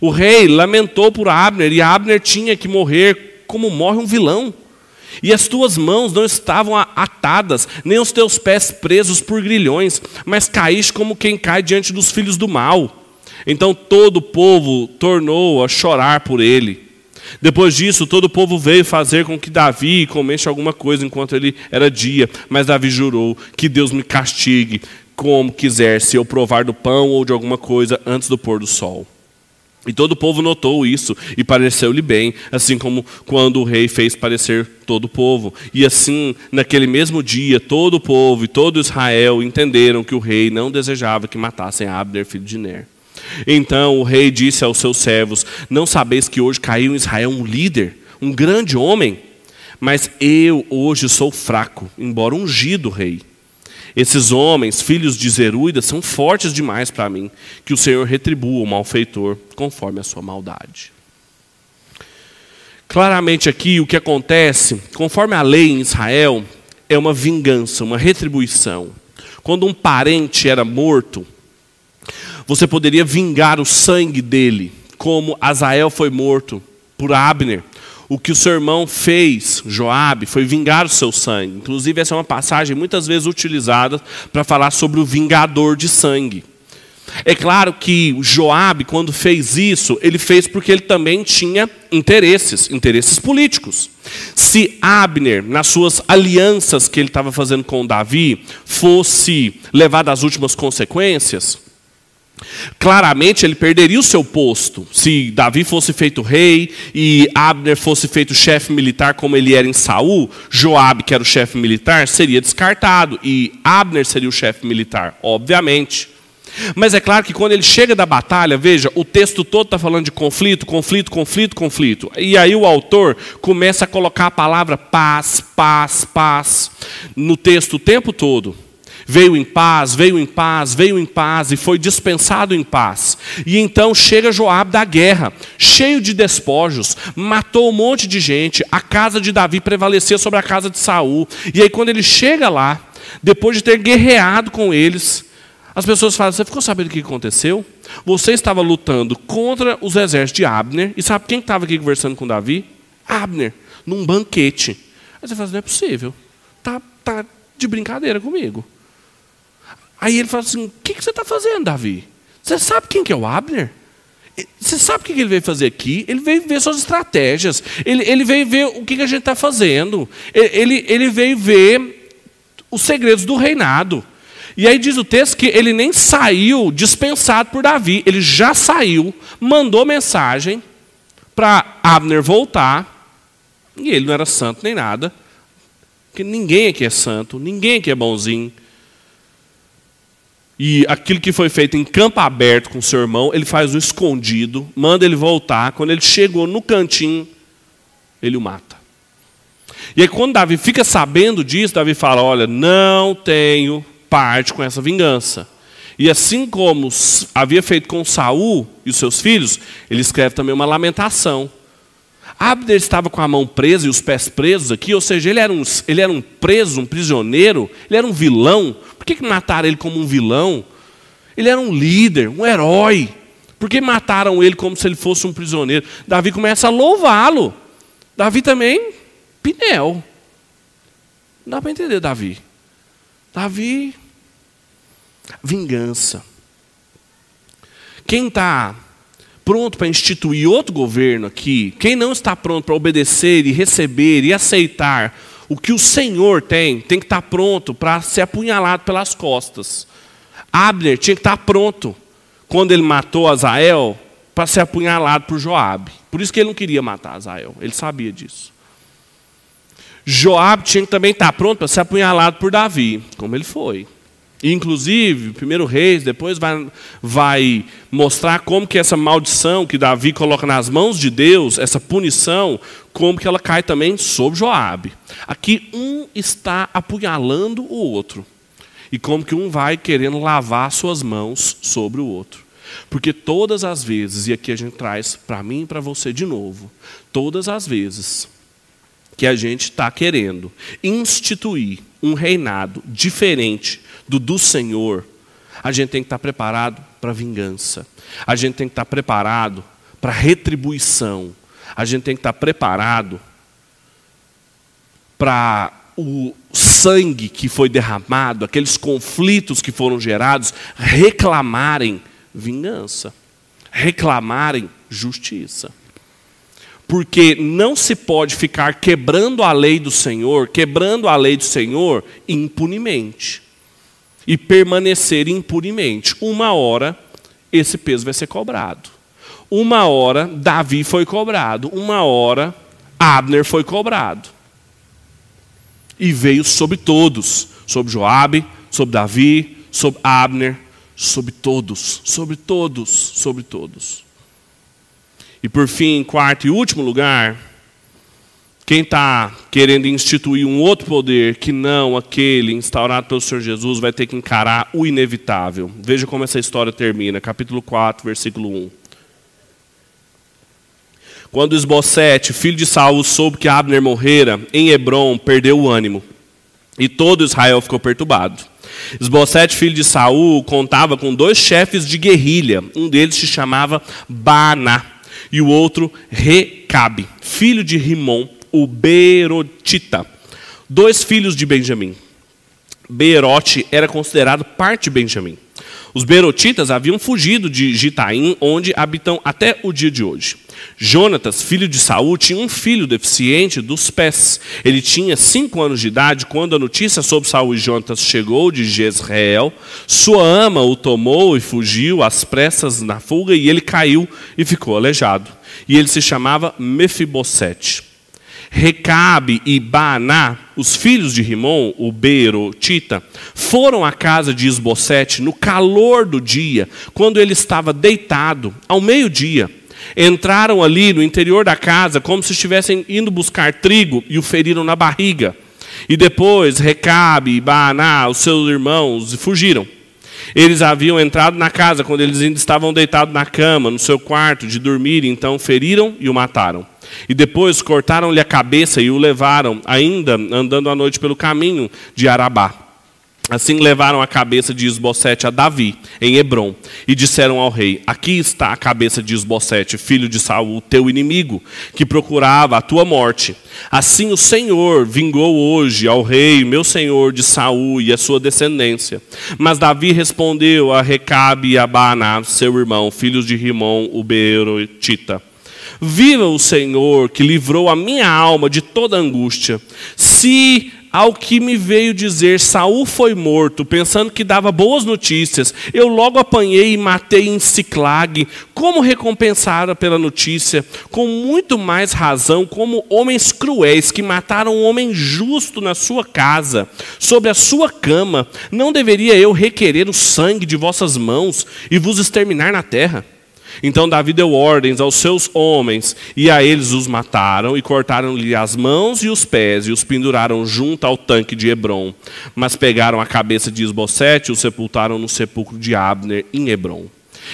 O rei lamentou por Abner, e Abner tinha que morrer como morre um vilão. E as tuas mãos não estavam atadas, nem os teus pés presos por grilhões, mas caíste como quem cai diante dos filhos do mal. Então todo o povo tornou a chorar por ele. Depois disso, todo o povo veio fazer com que Davi comesse alguma coisa enquanto ele era dia. Mas Davi jurou que Deus me castigue como quiser, se eu provar do pão ou de alguma coisa antes do pôr do sol. E todo o povo notou isso e pareceu-lhe bem, assim como quando o rei fez parecer todo o povo. E assim, naquele mesmo dia, todo o povo e todo Israel entenderam que o rei não desejava que matassem Abner, filho de Ner. Então o rei disse aos seus servos: Não sabeis que hoje caiu em Israel um líder, um grande homem? Mas eu hoje sou fraco, embora ungido rei. Esses homens, filhos de Zeruída, são fortes demais para mim. Que o Senhor retribua o malfeitor conforme a sua maldade. Claramente aqui o que acontece, conforme a lei em Israel, é uma vingança, uma retribuição. Quando um parente era morto, você poderia vingar o sangue dele, como Azael foi morto por Abner o que o seu irmão fez, Joabe, foi vingar o seu sangue. Inclusive, essa é uma passagem muitas vezes utilizada para falar sobre o vingador de sangue. É claro que Joabe, quando fez isso, ele fez porque ele também tinha interesses, interesses políticos. Se Abner, nas suas alianças que ele estava fazendo com Davi, fosse levado às últimas consequências, Claramente ele perderia o seu posto se Davi fosse feito rei e Abner fosse feito chefe militar como ele era em Saul, Joabe, que era o chefe militar, seria descartado e Abner seria o chefe militar, obviamente. Mas é claro que quando ele chega da batalha, veja, o texto todo está falando de conflito, conflito, conflito, conflito. E aí o autor começa a colocar a palavra paz, paz, paz no texto o tempo todo. Veio em paz, veio em paz, veio em paz e foi dispensado em paz. E então chega Joabe da guerra, cheio de despojos, matou um monte de gente. A casa de Davi prevalecia sobre a casa de Saul. E aí quando ele chega lá, depois de ter guerreado com eles, as pessoas falam: "Você ficou sabendo o que aconteceu? Você estava lutando contra os exércitos de Abner e sabe quem estava aqui conversando com Davi? Abner, num banquete. Aí você fala: "Não é possível. Tá, tá de brincadeira comigo." Aí ele fala assim: O que, que você está fazendo, Davi? Você sabe quem que é o Abner? Você sabe o que ele veio fazer aqui? Ele veio ver suas estratégias. Ele, ele veio ver o que, que a gente está fazendo. Ele, ele veio ver os segredos do reinado. E aí diz o texto que ele nem saiu dispensado por Davi. Ele já saiu, mandou mensagem para Abner voltar. E ele não era santo nem nada. Porque ninguém aqui é santo, ninguém aqui é bonzinho. E aquilo que foi feito em campo aberto com seu irmão, ele faz um escondido, manda ele voltar. Quando ele chegou no cantinho, ele o mata. E aí, quando Davi fica sabendo disso, Davi fala: Olha, não tenho parte com essa vingança. E assim como havia feito com Saul e os seus filhos, ele escreve também uma lamentação. Abner estava com a mão presa e os pés presos aqui, ou seja, ele era um, ele era um preso, um prisioneiro, ele era um vilão. Por que, que mataram ele como um vilão? Ele era um líder, um herói. Por que mataram ele como se ele fosse um prisioneiro? Davi começa a louvá-lo. Davi também, Pinel. Não dá para entender Davi. Davi, vingança. Quem está pronto para instituir outro governo aqui, quem não está pronto para obedecer e receber e aceitar o que o Senhor tem, tem que estar tá pronto para ser apunhalado pelas costas. Abner tinha que estar tá pronto quando ele matou Azael para ser apunhalado por Joabe. Por isso que ele não queria matar Azael, ele sabia disso. Joabe tinha que também estar tá pronto para ser apunhalado por Davi, como ele foi. Inclusive, primeiro reis depois vai, vai mostrar como que essa maldição que Davi coloca nas mãos de Deus, essa punição, como que ela cai também sobre Joabe. Aqui um está apunhalando o outro. E como que um vai querendo lavar suas mãos sobre o outro. Porque todas as vezes, e aqui a gente traz para mim e para você de novo, todas as vezes que a gente está querendo instituir um reinado diferente do do Senhor, a gente tem que estar preparado para vingança. A gente tem que estar preparado para retribuição. A gente tem que estar preparado para o sangue que foi derramado, aqueles conflitos que foram gerados, reclamarem vingança, reclamarem justiça. Porque não se pode ficar quebrando a lei do Senhor, quebrando a lei do Senhor impunemente e permanecer impunemente. Uma hora, esse peso vai ser cobrado. Uma hora, Davi foi cobrado. Uma hora, Abner foi cobrado. E veio sobre todos, sobre Joabe, sobre Davi, sobre Abner, sobre todos, sobre todos, sobre todos. E por fim, em quarto e último lugar, quem está querendo instituir um outro poder que não aquele instaurado pelo Senhor Jesus vai ter que encarar o inevitável. Veja como essa história termina, capítulo 4, versículo 1. Quando Esbocete, filho de Saul, soube que Abner morrera em Hebron, perdeu o ânimo. E todo Israel ficou perturbado. Esbocete, filho de Saul, contava com dois chefes de guerrilha. Um deles se chamava Baná e o outro Recabe, filho de Rimon o Berotita, dois filhos de Benjamim. Berote era considerado parte de Benjamim. Os Berotitas haviam fugido de Gitaim, onde habitam até o dia de hoje. Jonatas, filho de Saul, tinha um filho deficiente dos pés. Ele tinha cinco anos de idade quando a notícia sobre Saul e Jonatas chegou de Jezreel. Sua ama o tomou e fugiu às pressas na fuga, e ele caiu e ficou aleijado. E ele se chamava Mefibosete. Recabe e Baaná, os filhos de Rimon, o Beerotita, foram à casa de Esbocete no calor do dia, quando ele estava deitado, ao meio-dia. Entraram ali no interior da casa como se estivessem indo buscar trigo e o feriram na barriga. E depois Recabe e Baaná, os seus irmãos, fugiram. Eles haviam entrado na casa quando eles ainda estavam deitados na cama, no seu quarto de dormir, então feriram e o mataram. E depois cortaram-lhe a cabeça e o levaram, ainda andando à noite pelo caminho de Arabá. Assim levaram a cabeça de Esbocete a Davi, em Hebron, e disseram ao rei: Aqui está a cabeça de Esbocete, filho de Saul, teu inimigo, que procurava a tua morte. Assim o Senhor vingou hoje ao rei, meu senhor de Saul e a sua descendência. Mas Davi respondeu a Recabe e a Baaná, seu irmão, filhos de Rimon, o Beerotita. Viva o Senhor que livrou a minha alma de toda angústia. Se ao que me veio dizer Saul foi morto, pensando que dava boas notícias, eu logo apanhei e matei em Ciclag. Como recompensara pela notícia? Com muito mais razão, como homens cruéis que mataram um homem justo na sua casa, sobre a sua cama, não deveria eu requerer o sangue de vossas mãos e vos exterminar na terra? Então Davi deu ordens aos seus homens, e a eles os mataram, e cortaram-lhe as mãos e os pés, e os penduraram junto ao tanque de Hebron. Mas pegaram a cabeça de Esbocete e o sepultaram no sepulcro de Abner, em Hebron.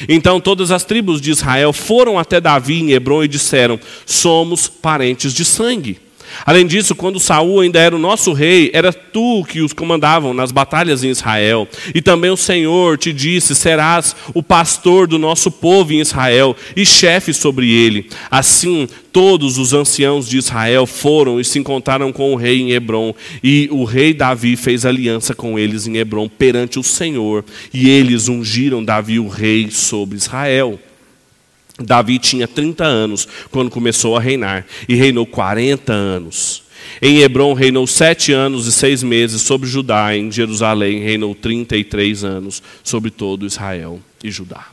Então todas as tribos de Israel foram até Davi em Hebron e disseram: Somos parentes de sangue. Além disso, quando Saul ainda era o nosso rei, era tu que os comandavam nas batalhas em Israel. E também o Senhor te disse: serás o pastor do nosso povo em Israel e chefe sobre ele. Assim, todos os anciãos de Israel foram e se encontraram com o rei em Hebron. E o rei Davi fez aliança com eles em Hebron perante o Senhor. E eles ungiram Davi o rei sobre Israel. Davi tinha 30 anos quando começou a reinar e reinou 40 anos. Em Hebron reinou sete anos e seis meses sobre Judá. Em Jerusalém reinou 33 anos sobre todo Israel e Judá.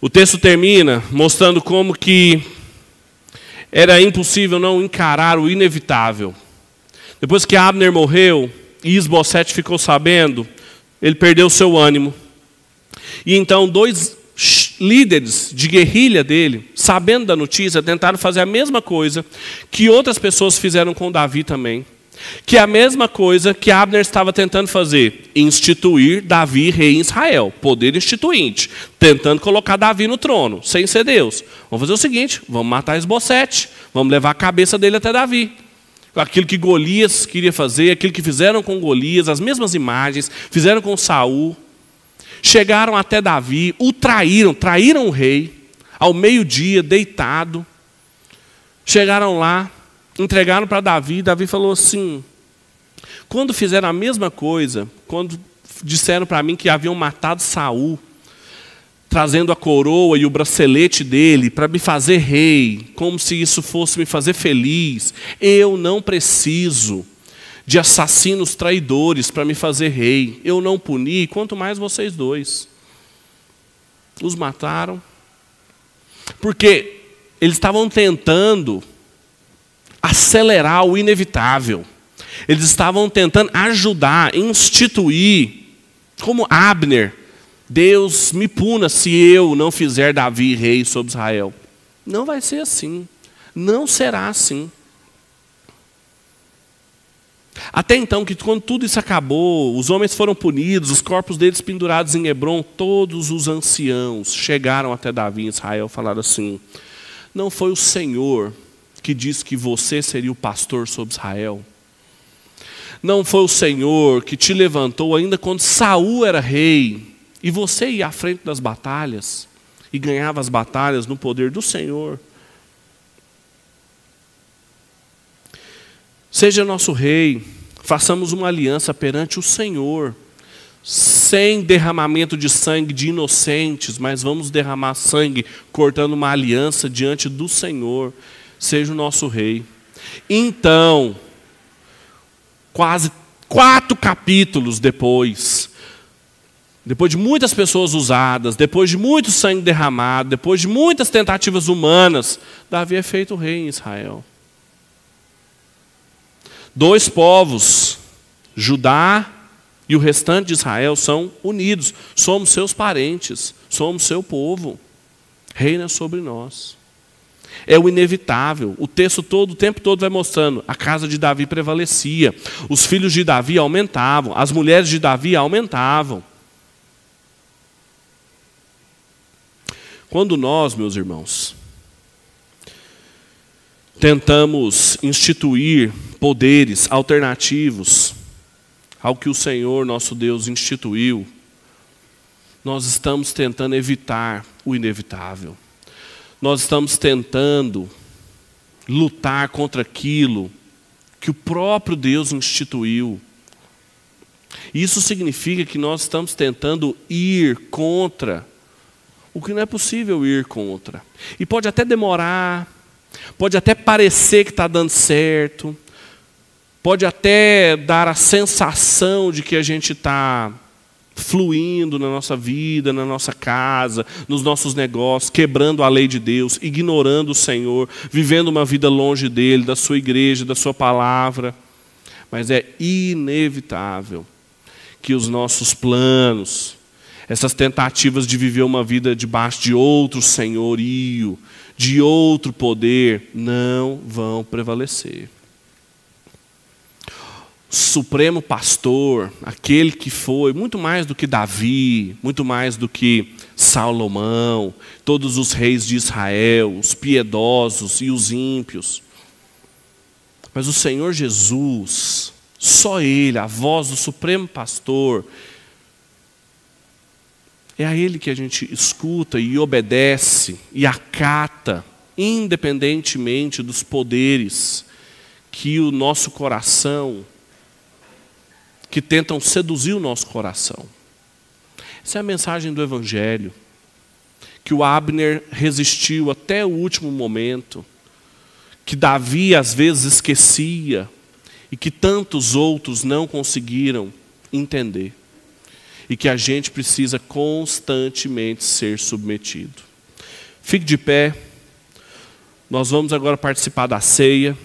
O texto termina mostrando como que era impossível não encarar o inevitável. Depois que Abner morreu e Isbosete ficou sabendo, ele perdeu seu ânimo. E então dois líderes de guerrilha dele, sabendo da notícia, tentaram fazer a mesma coisa que outras pessoas fizeram com Davi também. Que é a mesma coisa que Abner estava tentando fazer, instituir Davi rei em Israel, poder instituinte, tentando colocar Davi no trono, sem ser Deus. Vamos fazer o seguinte: vamos matar Esbocete, vamos levar a cabeça dele até Davi. Aquilo que Golias queria fazer, aquilo que fizeram com Golias, as mesmas imagens, fizeram com Saul. Chegaram até Davi, o traíram, traíram o rei, ao meio-dia, deitado. Chegaram lá, entregaram para Davi, Davi falou assim: quando fizeram a mesma coisa, quando disseram para mim que haviam matado Saul, trazendo a coroa e o bracelete dele para me fazer rei, como se isso fosse me fazer feliz, eu não preciso de assassinos traidores para me fazer rei. Eu não puni, quanto mais vocês dois. Os mataram. Porque eles estavam tentando acelerar o inevitável. Eles estavam tentando ajudar, instituir, como Abner, Deus me puna se eu não fizer Davi rei sobre Israel. Não vai ser assim. Não será assim. Até então, que quando tudo isso acabou, os homens foram punidos, os corpos deles pendurados em Hebron, todos os anciãos chegaram até Davi em Israel e falaram assim: Não foi o Senhor que disse que você seria o pastor sobre Israel? Não foi o Senhor que te levantou ainda quando Saul era rei e você ia à frente das batalhas e ganhava as batalhas no poder do Senhor? Seja nosso rei, façamos uma aliança perante o Senhor, sem derramamento de sangue de inocentes, mas vamos derramar sangue cortando uma aliança diante do Senhor. Seja o nosso rei. Então, quase quatro capítulos depois, depois de muitas pessoas usadas, depois de muito sangue derramado, depois de muitas tentativas humanas, Davi é feito rei em Israel. Dois povos, Judá e o restante de Israel, são unidos. Somos seus parentes, somos seu povo. Reina sobre nós. É o inevitável. O texto todo, o tempo todo vai mostrando. A casa de Davi prevalecia. Os filhos de Davi aumentavam. As mulheres de Davi aumentavam. Quando nós, meus irmãos, tentamos instituir poderes alternativos ao que o Senhor nosso Deus instituiu, nós estamos tentando evitar o inevitável. Nós estamos tentando lutar contra aquilo que o próprio Deus instituiu. Isso significa que nós estamos tentando ir contra o que não é possível ir contra. E pode até demorar, Pode até parecer que está dando certo, pode até dar a sensação de que a gente está fluindo na nossa vida, na nossa casa, nos nossos negócios, quebrando a lei de Deus, ignorando o Senhor, vivendo uma vida longe dele, da sua igreja, da sua palavra. Mas é inevitável que os nossos planos, essas tentativas de viver uma vida debaixo de outro senhorio, de outro poder, não vão prevalecer. Supremo pastor, aquele que foi muito mais do que Davi, muito mais do que Salomão, todos os reis de Israel, os piedosos e os ímpios. Mas o Senhor Jesus, só Ele, a voz do Supremo Pastor, é a Ele que a gente escuta e obedece e acata, independentemente dos poderes que o nosso coração, que tentam seduzir o nosso coração. Essa é a mensagem do Evangelho, que o Abner resistiu até o último momento que Davi às vezes esquecia e que tantos outros não conseguiram entender. E que a gente precisa constantemente ser submetido. Fique de pé. Nós vamos agora participar da ceia.